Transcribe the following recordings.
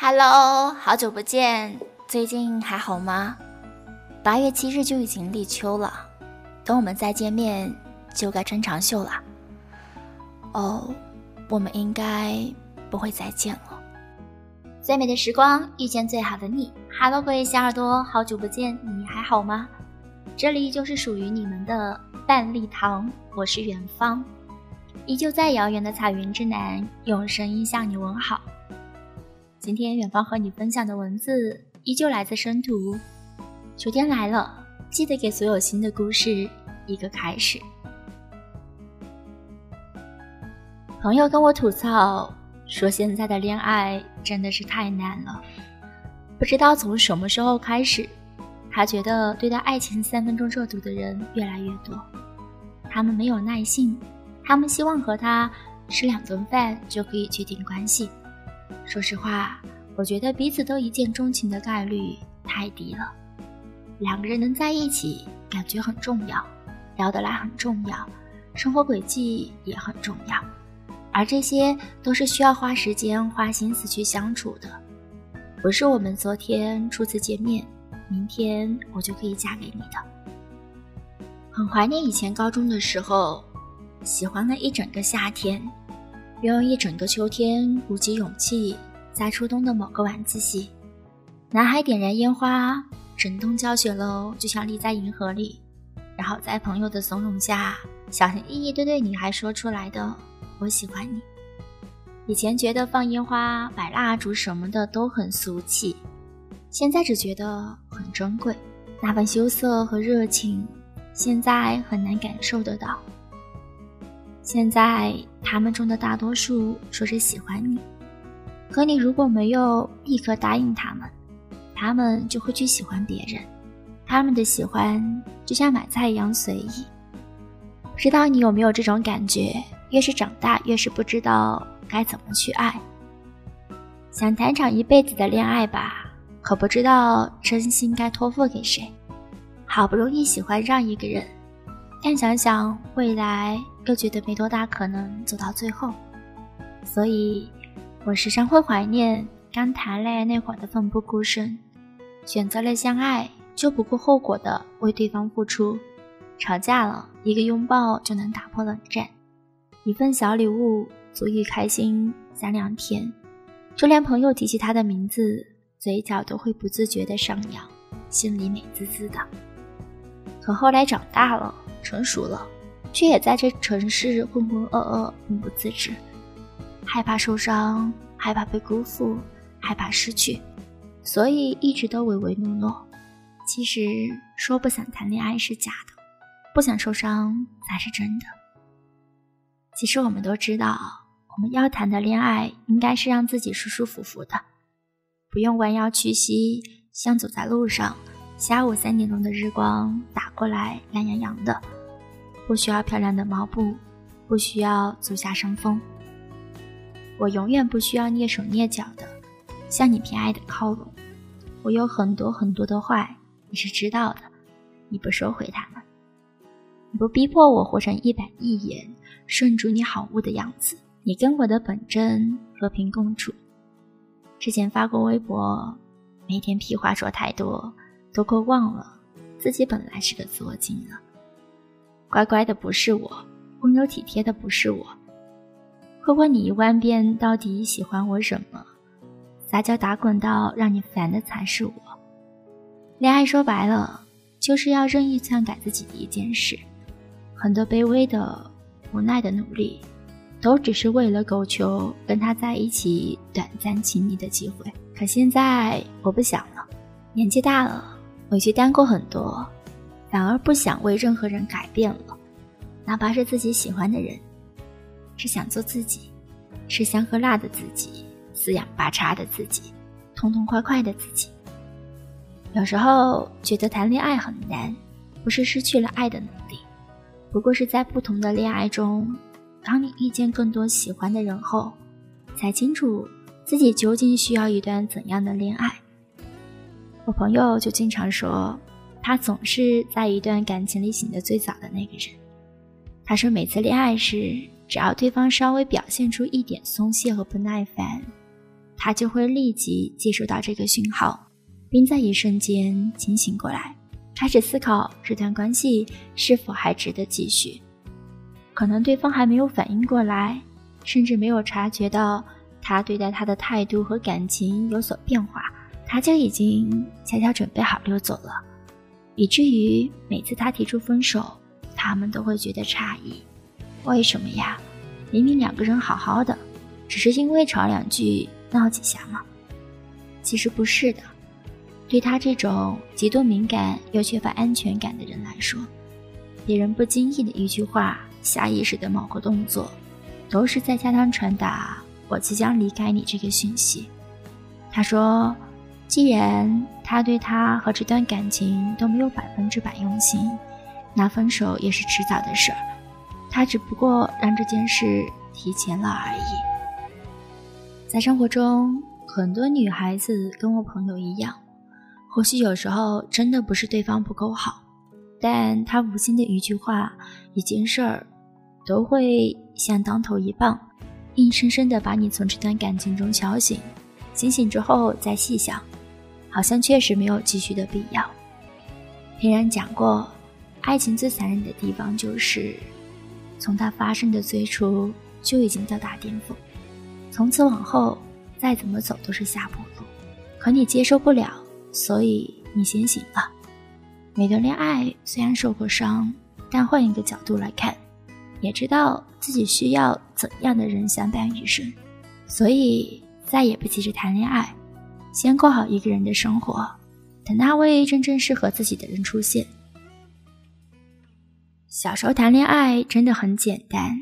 Hello，好久不见，最近还好吗？八月七日就已经立秋了，等我们再见面就该穿长袖了。哦，我们应该不会再见了。最美的时光遇见最好的你，Hello，各位小耳朵，好久不见，你还好吗？这里就是属于你们的半粒糖，我是远方，依旧在遥远的彩云之南，用声音向你问好。今天远方和你分享的文字依旧来自深途。秋天来了，记得给所有新的故事一个开始。朋友跟我吐槽说，现在的恋爱真的是太难了。不知道从什么时候开始，他觉得对待爱情三分钟热度的人越来越多。他们没有耐性，他们希望和他吃两顿饭就可以确定关系。说实话，我觉得彼此都一见钟情的概率太低了。两个人能在一起，感觉很重要，聊得来很重要，生活轨迹也很重要，而这些都是需要花时间、花心思去相处的。不是我们昨天初次见面，明天我就可以嫁给你的。很怀念以前高中的时候，喜欢了一整个夏天。用一整个秋天鼓起勇气，在初冬的某个晚自习，男孩点燃烟花，整栋教学楼就像立在银河里，然后在朋友的怂恿下，小心翼翼地对女孩说出来的“我喜欢你”。以前觉得放烟花、摆蜡烛什么的都很俗气，现在只觉得很珍贵。那份羞涩和热情，现在很难感受得到。现在他们中的大多数说是喜欢你，可你如果没有立刻答应他们，他们就会去喜欢别人。他们的喜欢就像买菜一样随意。不知道你有没有这种感觉？越是长大，越是不知道该怎么去爱。想谈场一辈子的恋爱吧，可不知道真心该托付给谁。好不容易喜欢上一个人。但想想未来，又觉得没多大可能走到最后，所以，我时常会怀念刚谈恋爱那会儿的奋不顾身，选择了相爱就不顾后果的为对方付出，吵架了一个拥抱就能打破冷战，一份小礼物足以开心三两天，就连朋友提起他的名字，嘴角都会不自觉的上扬，心里美滋滋的。可后来长大了。成熟了，却也在这城市浑浑噩噩、闷不自知，害怕受伤，害怕被辜负，害怕失去，所以一直都唯唯诺诺。其实说不想谈恋爱是假的，不想受伤才是真的。其实我们都知道，我们要谈的恋爱应该是让自己舒舒服服的，不用弯腰屈膝，像走在路上，下午三点钟的日光打过来，懒洋洋的。不需要漂亮的毛布，不需要足下生风。我永远不需要蹑手蹑脚的向你偏爱的靠拢。我有很多很多的坏，你是知道的，你不收回他们，你不逼迫我活成一板一眼顺主你好物的样子。你跟我的本真和平共处。之前发过微博，每天屁话说太多，都快忘了自己本来是个作精了。乖乖的不是我，温柔体贴的不是我。会问你一万遍到底喜欢我什么？撒娇打滚到让你烦的才是我。恋爱说白了，就是要任意篡改自己的一件事。很多卑微的、无奈的努力，都只是为了苟求跟他在一起短暂亲密的机会。可现在我不想了，年纪大了，委屈担过很多。反而不想为任何人改变了，哪怕是自己喜欢的人，只想做自己，吃香喝辣的自己，四仰八叉的自己，痛痛快快的自己。有时候觉得谈恋爱很难，不是失去了爱的能力，不过是在不同的恋爱中，当你遇见更多喜欢的人后，才清楚自己究竟需要一段怎样的恋爱。我朋友就经常说。他总是在一段感情里醒得最早的那个人。他说，每次恋爱时，只要对方稍微表现出一点松懈和不耐烦，他就会立即接收到这个讯号，并在一瞬间清醒过来，开始思考这段关系是否还值得继续。可能对方还没有反应过来，甚至没有察觉到他对待他的态度和感情有所变化，他就已经悄悄准备好溜走了，以至于每次他提出分手，他们都会觉得诧异：为什么呀？明明两个人好好的，只是因为吵两句。闹几下吗？其实不是的。对他这种极度敏感又缺乏安全感的人来说，别人不经意的一句话、下意识的某个动作，都是在向他传达“我即将离开你”这个讯息。他说：“既然他对他和这段感情都没有百分之百用心，那分手也是迟早的事儿。他只不过让这件事提前了而已。”在生活中，很多女孩子跟我朋友一样，或许有时候真的不是对方不够好，但他无心的一句话、一件事儿，都会像当头一棒，硬生生的把你从这段感情中敲醒。醒醒之后再细想，好像确实没有继续的必要。别人讲过，爱情最残忍的地方就是，从它发生的最初就已经到达巅峰。从此往后，再怎么走都是下坡路。可你接受不了，所以你先醒了。每段恋爱虽然受过伤，但换一个角度来看，也知道自己需要怎样的人相伴余生。所以再也不急着谈恋爱，先过好一个人的生活，等那位真正适合自己的人出现。小时候谈恋爱真的很简单，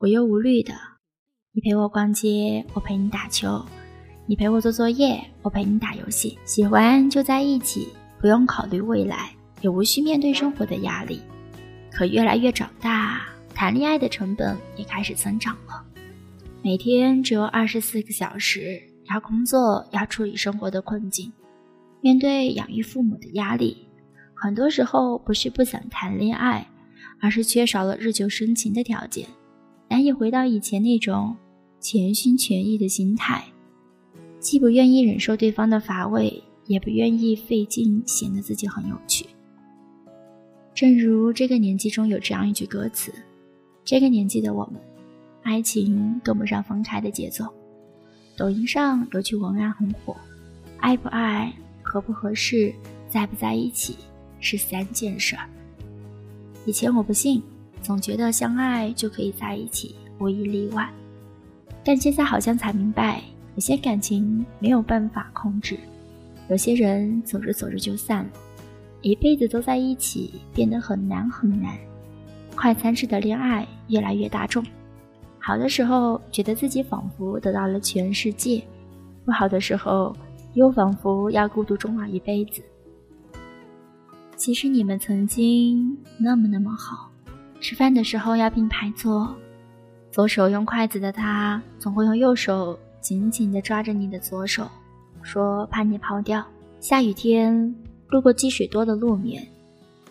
无忧无虑的。你陪我逛街，我陪你打球；你陪我做作业，我陪你打游戏。喜欢就在一起，不用考虑未来，也无需面对生活的压力。可越来越长大，谈恋爱的成本也开始增长了。每天只有二十四个小时，要工作，要处理生活的困境，面对养育父母的压力，很多时候不是不想谈恋爱，而是缺少了日久生情的条件，难以回到以前那种。全心全意的心态，既不愿意忍受对方的乏味，也不愿意费劲显得自己很有趣。正如这个年纪中有这样一句歌词：“这个年纪的我们，爱情跟不上分开的节奏。”抖音上有句文案很火：“爱不爱，合不合适，在不在一起，是三件事儿。”以前我不信，总觉得相爱就可以在一起，无一例外。但现在好像才明白，有些感情没有办法控制，有些人走着走着就散了，一辈子都在一起变得很难很难。快餐式的恋爱越来越大众，好的时候觉得自己仿佛得到了全世界，不好的时候又仿佛要孤独终老一辈子。其实你们曾经那么那么好，吃饭的时候要并排坐。左手用筷子的他，总会用右手紧紧地抓着你的左手，说怕你跑掉。下雨天路过积水多的路面，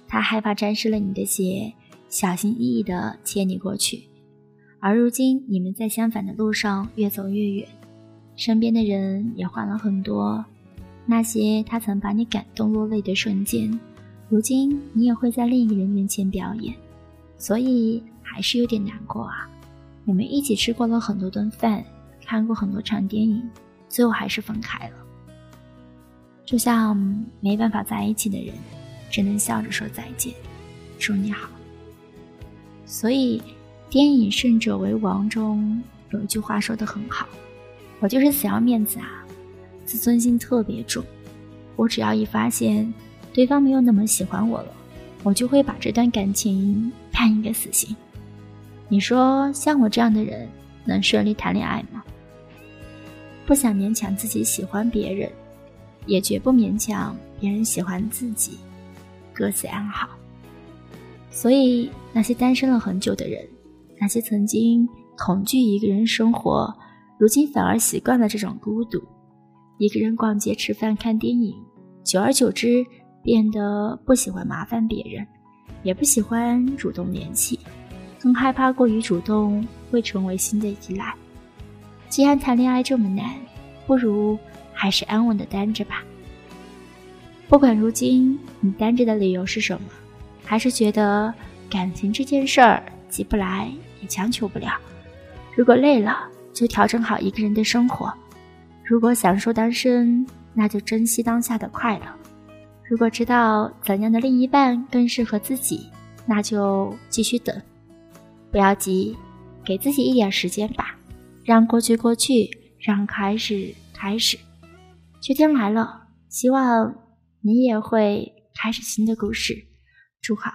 他害怕沾湿了你的鞋，小心翼翼地牵你过去。而如今你们在相反的路上越走越远，身边的人也换了很多。那些他曾把你感动落泪的瞬间，如今你也会在另一个人面前表演，所以还是有点难过啊。你们一起吃过了很多顿饭，看过很多场电影，最后还是分开了。就像没办法在一起的人，只能笑着说再见，祝你好。所以，电影《胜者为王》中有一句话说的很好：“我就是死要面子啊，自尊心特别重。我只要一发现对方没有那么喜欢我了，我就会把这段感情判一个死刑。”你说像我这样的人能顺利谈恋爱吗？不想勉强自己喜欢别人，也绝不勉强别人喜欢自己，各自安好。所以那些单身了很久的人，那些曾经恐惧一个人生活，如今反而习惯了这种孤独，一个人逛街、吃饭、看电影，久而久之变得不喜欢麻烦别人，也不喜欢主动联系。更害怕过于主动会成为新的依赖。既然谈恋爱这么难，不如还是安稳的单着吧。不管如今你单着的理由是什么，还是觉得感情这件事儿急不来也强求不了。如果累了，就调整好一个人的生活；如果享受单身，那就珍惜当下的快乐；如果知道怎样的另一半更适合自己，那就继续等，不要急，给自己一点时间吧，让过去过去，让开始开始。秋天来了，希望。你也会开始新的故事，祝好。